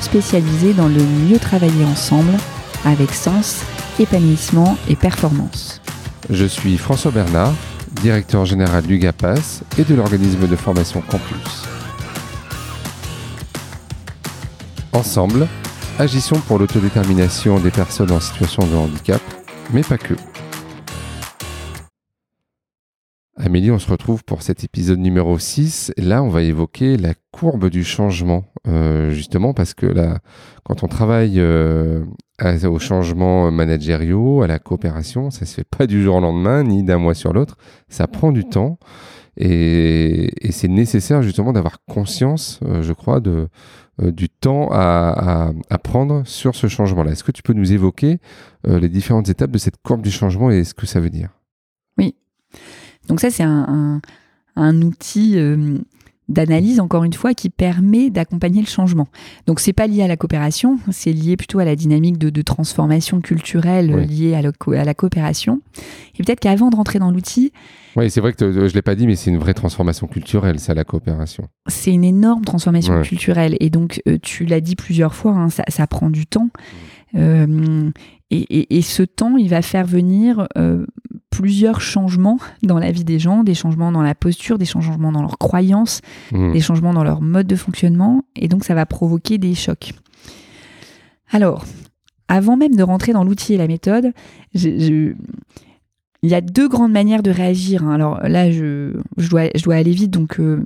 spécialisé dans le mieux travailler ensemble avec sens, épanouissement et performance. Je suis François Bernard, directeur général du GAPAS et de l'organisme de formation Campus. Ensemble, agissons pour l'autodétermination des personnes en situation de handicap, mais pas que. Amélie, on se retrouve pour cet épisode numéro 6. Là, on va évoquer la courbe du changement, euh, justement parce que là, quand on travaille euh, aux changements managériaux, à la coopération, ça se fait pas du jour au lendemain, ni d'un mois sur l'autre. Ça prend du temps. Et, c'est nécessaire justement d'avoir conscience, euh, je crois, de, du temps à, prendre sur ce changement-là. Est-ce que tu peux nous évoquer les différentes étapes de cette courbe du changement et ce que ça veut dire? Oui. Donc ça, c'est un, outil euh, d'analyse, encore une fois, qui permet d'accompagner le changement. Donc c'est pas lié à la coopération, c'est lié plutôt à la dynamique de, transformation culturelle liée à, la coopération. Et peut-être qu'avant de rentrer dans l'outil... Oui, c'est vrai que je ne l'ai pas dit, mais c'est une vraie transformation culturelle, ça, la coopération. C'est une énorme transformation culturelle. Et donc, euh, tu l'as dit plusieurs fois, hein, ça, prend du temps. Mm. Euh, et, ce temps, il va faire venir plusieurs changements dans la vie des gens, des changements dans la posture, des changements dans leurs croyances, mmh. des changements dans leur mode de fonctionnement, et donc ça va provoquer des chocs. Alors, avant même de rentrer dans l'outil et la méthode, il y a deux grandes manières de réagir. Hein. Alors là, je, dois, je dois aller vite, donc euh,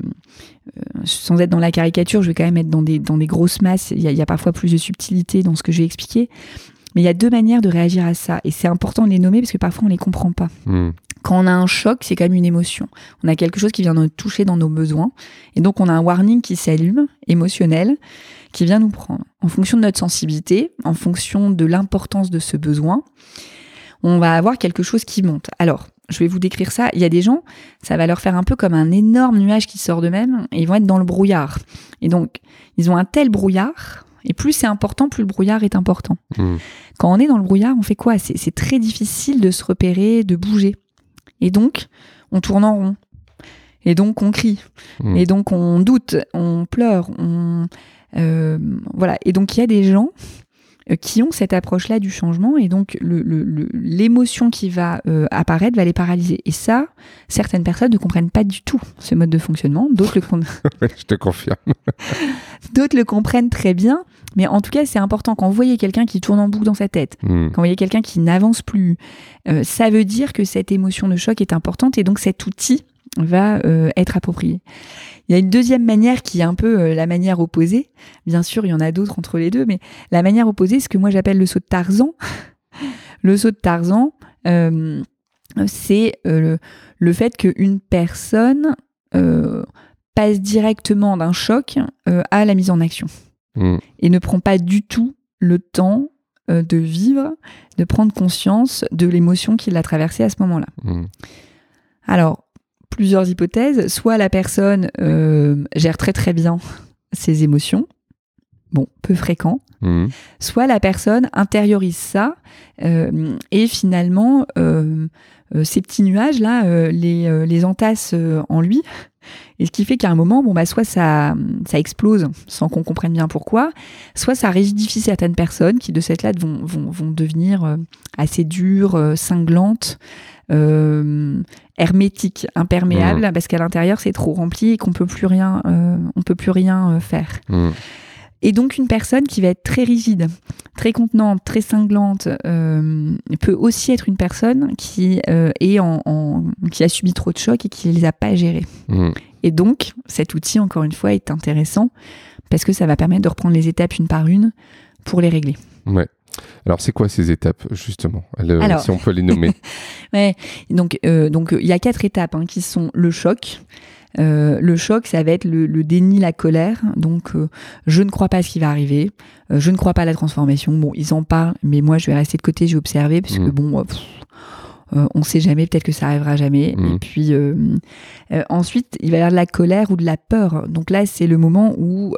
euh, sans être dans la caricature, je vais quand même être dans des, dans des grosses masses. Il y, a, il y a parfois plus de subtilité dans ce que j'ai expliqué. Mais il y a deux manières de réagir à ça. Et c'est important de les nommer parce que parfois on ne les comprend pas. Hmm. Quand on a un choc, c'est quand même une émotion. On a quelque chose qui vient nous toucher dans nos besoins. Et donc on a un warning qui s'allume, émotionnel, qui vient nous prendre. En fonction de notre sensibilité, en fonction de l'importance de ce besoin, on va avoir quelque chose qui monte. Alors, je vais vous décrire ça. Il y a des gens, ça va leur faire un peu comme un énorme nuage qui sort d'eux-mêmes et ils vont être dans le brouillard. Et donc, ils ont un tel brouillard et plus c'est important, plus le brouillard est important. Hmm. Quand on est dans le brouillard, on fait quoi? C'est très difficile de se repérer, de bouger. Et donc, on tourne en rond. Et donc, on crie. Hmm. Et donc, on doute, on pleure. On, euh, voilà. Et donc, il y a des gens qui ont cette approche-là du changement et donc l'émotion qui va euh, apparaître va les paralyser. Et ça, certaines personnes ne comprennent pas du tout ce mode de fonctionnement. D'autres le Je te confirme. D'autres le comprennent très bien. Mais en tout cas, c'est important quand vous voyez quelqu'un qui tourne en boucle dans sa tête, hmm. quand vous voyez quelqu'un qui n'avance plus, euh, ça veut dire que cette émotion de choc est importante et donc cet outil va être approprié. Il y a une deuxième manière qui est un peu euh, la manière opposée. Bien sûr, il y en a d'autres entre les deux, mais la manière opposée, ce que moi j'appelle le saut de Tarzan. le saut de Tarzan, euh, c'est euh, le, fait qu'une personne passe directement d'un choc à la mise en action mmh. et ne prend pas du tout le temps de vivre, de prendre conscience de l'émotion qui l'a traversée à ce moment-là. Mmh. Alors, plusieurs hypothèses. Soit la personne euh, gère très très bien ses émotions, bon, peu fréquent. Mhm. Soit la personne intériorise ça euh, et finalement euh, ces petits nuages là les, les entasse en lui. Et ce qui fait qu'à un moment, bon bah soit ça, ça explose sans qu'on comprenne bien pourquoi, soit ça rigidifie certaines personnes qui de cette là vont, vont, vont devenir assez dures, cinglantes, euh, hermétique, imperméable, mmh. parce qu'à l'intérieur c'est trop rempli et qu'on peut plus rien, euh, on peut plus rien euh, faire. Mmh. Et donc une personne qui va être très rigide, très contenante, très cinglante, peut aussi être une personne qui est en, qui a subi trop de chocs et qui les a pas gérés. Mmh. Et donc cet outil, encore une fois, est intéressant parce que ça va permettre de reprendre les étapes une par une pour les régler. Ouais. Alors, c'est quoi ces étapes, justement, si on peut les nommer ouais. Donc, euh, donc, il y a quatre étapes hein, qui sont le choc, le choc, ça va être le, déni, la colère. Donc, je ne crois pas à ce qui va arriver. je ne crois pas à la transformation. Bon, ils en parlent, mais moi, je vais rester de côté, je vais observer, parce que mmh. bon, on ne sait jamais, peut-être que ça arrivera jamais. Mmh. Et puis ensuite, il va y avoir de la colère ou de la peur. Donc là, c'est le moment où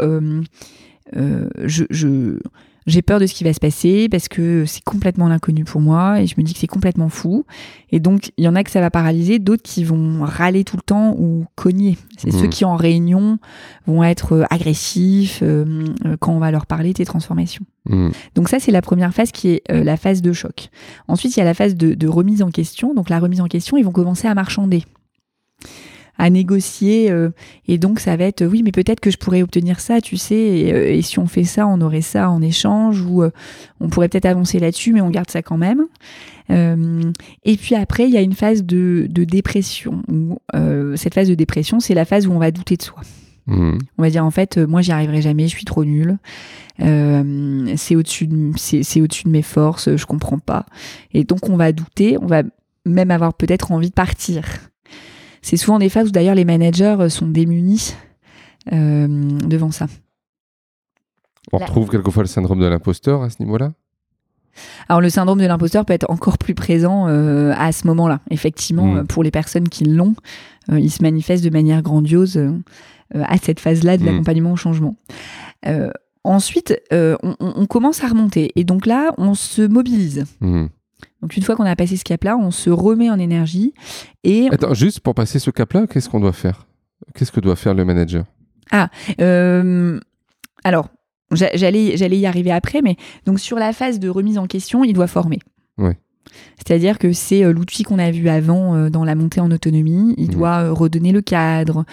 je, je j'ai peur de ce qui va se passer parce que c'est complètement l'inconnu pour moi et je me dis que c'est complètement fou. Et donc, il y en a que ça va paralyser, d'autres qui vont râler tout le temps ou cogner. C'est ceux mmh. qui, en réunion, vont être euh, agressifs euh, euh, quand on va leur parler des transformations. Mmh. Donc ça, c'est la première phase qui est la phase de choc. Ensuite, il y a la phase de, de remise en question. Donc la remise en question, ils vont commencer à marchander à négocier. Euh, et donc, ça va être, oui, mais peut-être que je pourrais obtenir ça, tu sais, et, euh, si on fait ça, on aurait ça en échange, ou euh, on pourrait peut-être avancer là-dessus, mais on garde ça quand même. et puis après, il y a une phase de, dépression. Où, cette phase de dépression, c'est la phase où on va douter de soi. Mmh. On va dire en fait, moi j'y arriverai jamais, je suis trop nulle. c'est au-dessus de, c'est, au-dessus de mes forces, je comprends pas. Et donc on va douter, on va même avoir peut-être envie de partir. C'est souvent des phases où d'ailleurs les managers euh, sont démunis euh, devant ça. On retrouve quelquefois le syndrome de l'imposteur à ce niveau-là? Alors le syndrome de l'imposteur peut être encore plus présent euh, à ce moment-là. Effectivement, hmm. pour les personnes qui l'ont, il se manifeste de manière grandiose à cette phase-là de hmm. l'accompagnement au changement. ensuite, on, commence à remonter et donc là, on se mobilise. Hmm. Donc une fois qu'on a passé ce cap-là, on se remet en énergie et... Attends, juste pour passer ce cap-là, qu'est-ce qu'on doit faire? Qu'est-ce que doit faire le manager? Ah, euh, alors, j'allais, j'allais y arriver après, mais donc sur la phase de remise en question, il doit former. Oui. C'est-à-dire que c'est euh, l'outil qu'on a vu avant euh, dans la montée en autonomie. Il mmh. doit euh, redonner le cadre,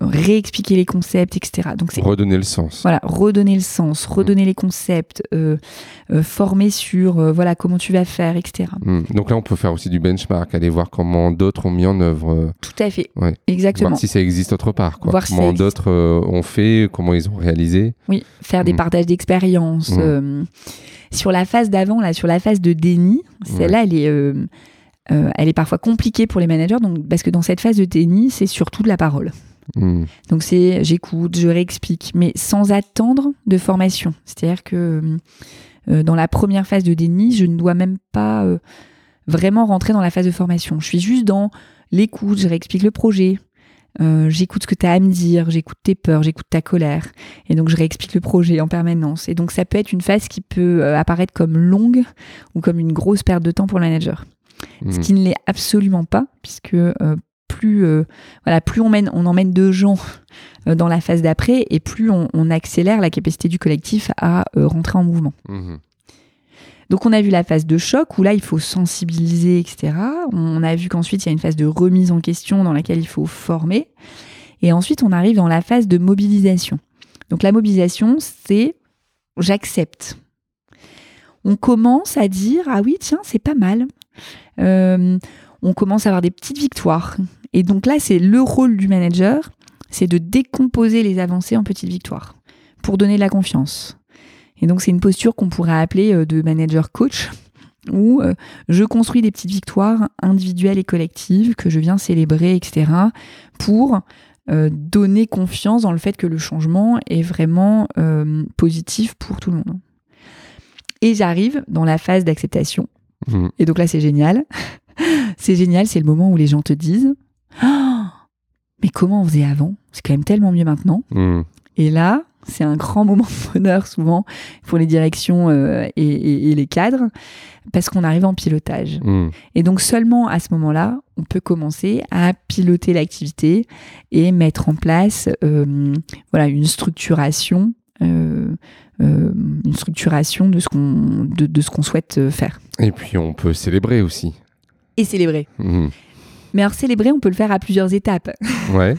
réexpliquer les concepts, etc. Donc c'est redonner le sens. Voilà, redonner le sens, mmh. redonner les concepts, former sur voilà comment tu vas faire, etc. Mmh. Donc là, on peut faire aussi du benchmark, aller voir comment d'autres ont mis en œuvre. Tout à fait. Exactement. Voir si ça existe autre part. Quoi. Voir comment d'autres ont fait, comment ils ont réalisé. Oui, faire des partages d'expériences sur la phase d'avant, là, sur la phase de déni, celle-là, elle est, euh, euh, elle est parfois compliquée pour les managers, donc, parce que dans cette phase de déni, c'est surtout de la parole. Hmm. Donc c'est j'écoute, je réexplique, mais sans attendre de formation. C'est-à-dire que euh, dans la première phase de déni, je ne dois même pas vraiment rentrer dans la phase de formation. Je suis juste dans l'écoute, je réexplique le projet, euh, j'écoute ce que tu as à me dire, j'écoute tes peurs, j'écoute ta colère. Et donc, je réexplique le projet en permanence. Et donc, ça peut être une phase qui peut euh, apparaître comme longue ou comme une grosse perte de temps pour le manager. Ce hmm. qui ne l'est absolument pas, puisque euh, plus, voilà, plus on, mène, on emmène de gens dans la phase d'après et plus on, accélère la capacité du collectif à rentrer en mouvement. Hmm. Donc on a vu la phase de choc où là il faut sensibiliser, etc. On a vu qu'ensuite il y a une phase de remise en question dans laquelle il faut former. Et ensuite on arrive dans la phase de mobilisation. Donc la mobilisation c'est j'accepte. On commence à dire ah oui tiens c'est pas mal. Euh, on commence à avoir des petites victoires. Et donc là c'est le rôle du manager, c'est de décomposer les avancées en petites victoires pour donner de la confiance. Et donc c'est une posture qu'on pourrait appeler euh, de manager coach où euh, je construis des petites victoires individuelles et collectives que je viens célébrer, etc. pour euh, donner confiance dans le fait que le changement est vraiment positif pour tout le monde. Et j'arrive dans la phase d'acceptation. Mmh. Et donc là, c'est génial. c'est génial, c'est le moment où les gens te disent oh, Mais comment on faisait avant? C'est quand même tellement mieux maintenant. Mmh. Et là, c'est un grand moment de bonheur souvent pour les directions euh, et, les cadres parce qu'on arrive en pilotage. Hmm. Et donc seulement à ce moment-là, on peut commencer à piloter l'activité et mettre en place euh, voilà une structuration. Euh, une structuration de ce qu'on de, ce qu'on souhaite faire. Et puis on peut célébrer aussi. Et célébrer. Hmm. Mais alors célébrer, on peut le faire à plusieurs étapes. Ouais.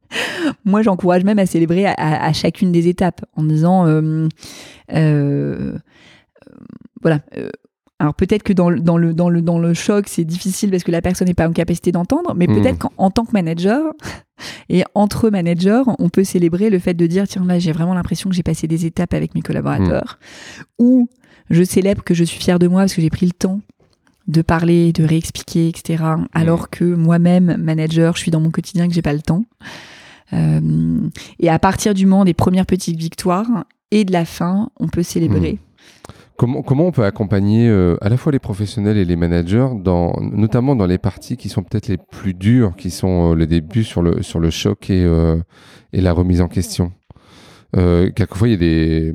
Moi, j'encourage même à célébrer à, chacune des étapes en disant, euh, euh, voilà. Euh, alors peut-être que dans, dans, le, dans, le, dans le choc, c'est difficile parce que la personne n'est pas en capacité d'entendre, mais peut-être hmm. qu'en tant que manager et entre managers, on peut célébrer le fait de dire, tiens, là, j'ai vraiment l'impression que j'ai passé des étapes avec mes collaborateurs, hmm. ou je célèbre que je suis fière de moi parce que j'ai pris le temps de parler, de réexpliquer, etc. Alors que moi-même, manager, je suis dans mon quotidien que j'ai pas le temps. Euh, et à partir du moment des premières petites victoires et de la fin, on peut célébrer. Mmh. Comment, comment on peut accompagner euh, à la fois les professionnels et les managers, dans, notamment dans les parties qui sont peut-être les plus dures, qui sont euh, le début sur le, sur le choc et, et la remise en question? Euh, quelquefois, il y, a des,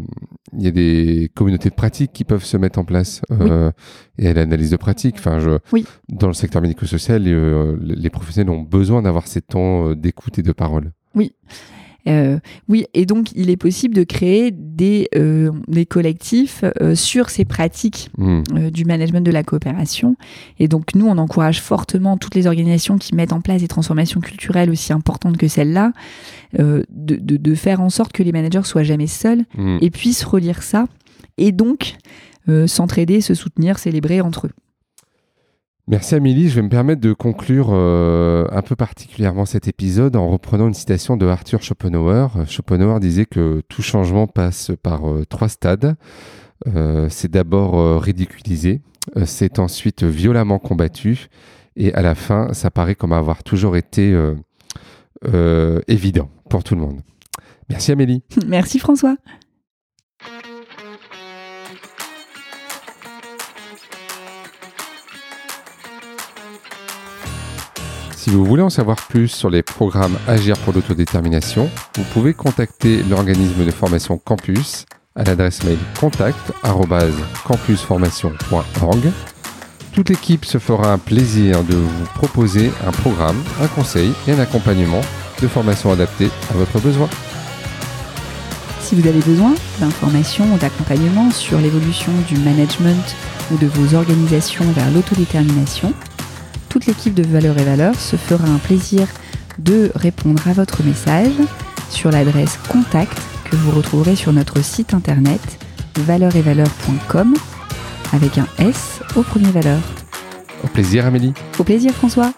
il y a des communautés de pratique qui peuvent se mettre en place euh, et l'analyse de pratique. Enfin, je, Dans le secteur médico-social, euh, les professionnels ont besoin d'avoir ces temps euh, d'écoute et de parole. Oui. Euh, oui, et donc il est possible de créer des, euh, des collectifs euh, sur ces pratiques hmm. du management de la coopération. Et donc nous, on encourage fortement toutes les organisations qui mettent en place des transformations culturelles aussi importantes que celles-là, de, de, de, faire en sorte que les managers soient jamais seuls hmm. et puissent relire ça. Et donc s'entraider, se soutenir, célébrer entre eux. Merci Amélie, je vais me permettre de conclure euh, un peu particulièrement cet épisode en reprenant une citation de Arthur Schopenhauer. Schopenhauer disait que tout changement passe par euh, trois stades. Euh, c'est d'abord ridiculisé, c'est ensuite violemment combattu et à la fin ça paraît comme avoir toujours été évident pour tout le monde. Merci Amélie. Merci François. Si vous voulez en savoir plus sur les programmes Agir pour l'autodétermination, vous pouvez contacter l'organisme de formation Campus à l'adresse mail contact@campusformation.org. Toute l'équipe se fera un plaisir de vous proposer un programme, un conseil et un accompagnement de formation adapté à votre besoin. Si vous avez besoin d'informations ou d'accompagnement sur l'évolution du management ou de vos organisations vers l'autodétermination, toute l'équipe de Valeurs et Valeurs se fera un plaisir de répondre à votre message sur l'adresse contact que vous retrouverez sur notre site internet valeuretvaleurs.com avec un S au premier valeur. Au plaisir Amélie. Au plaisir François.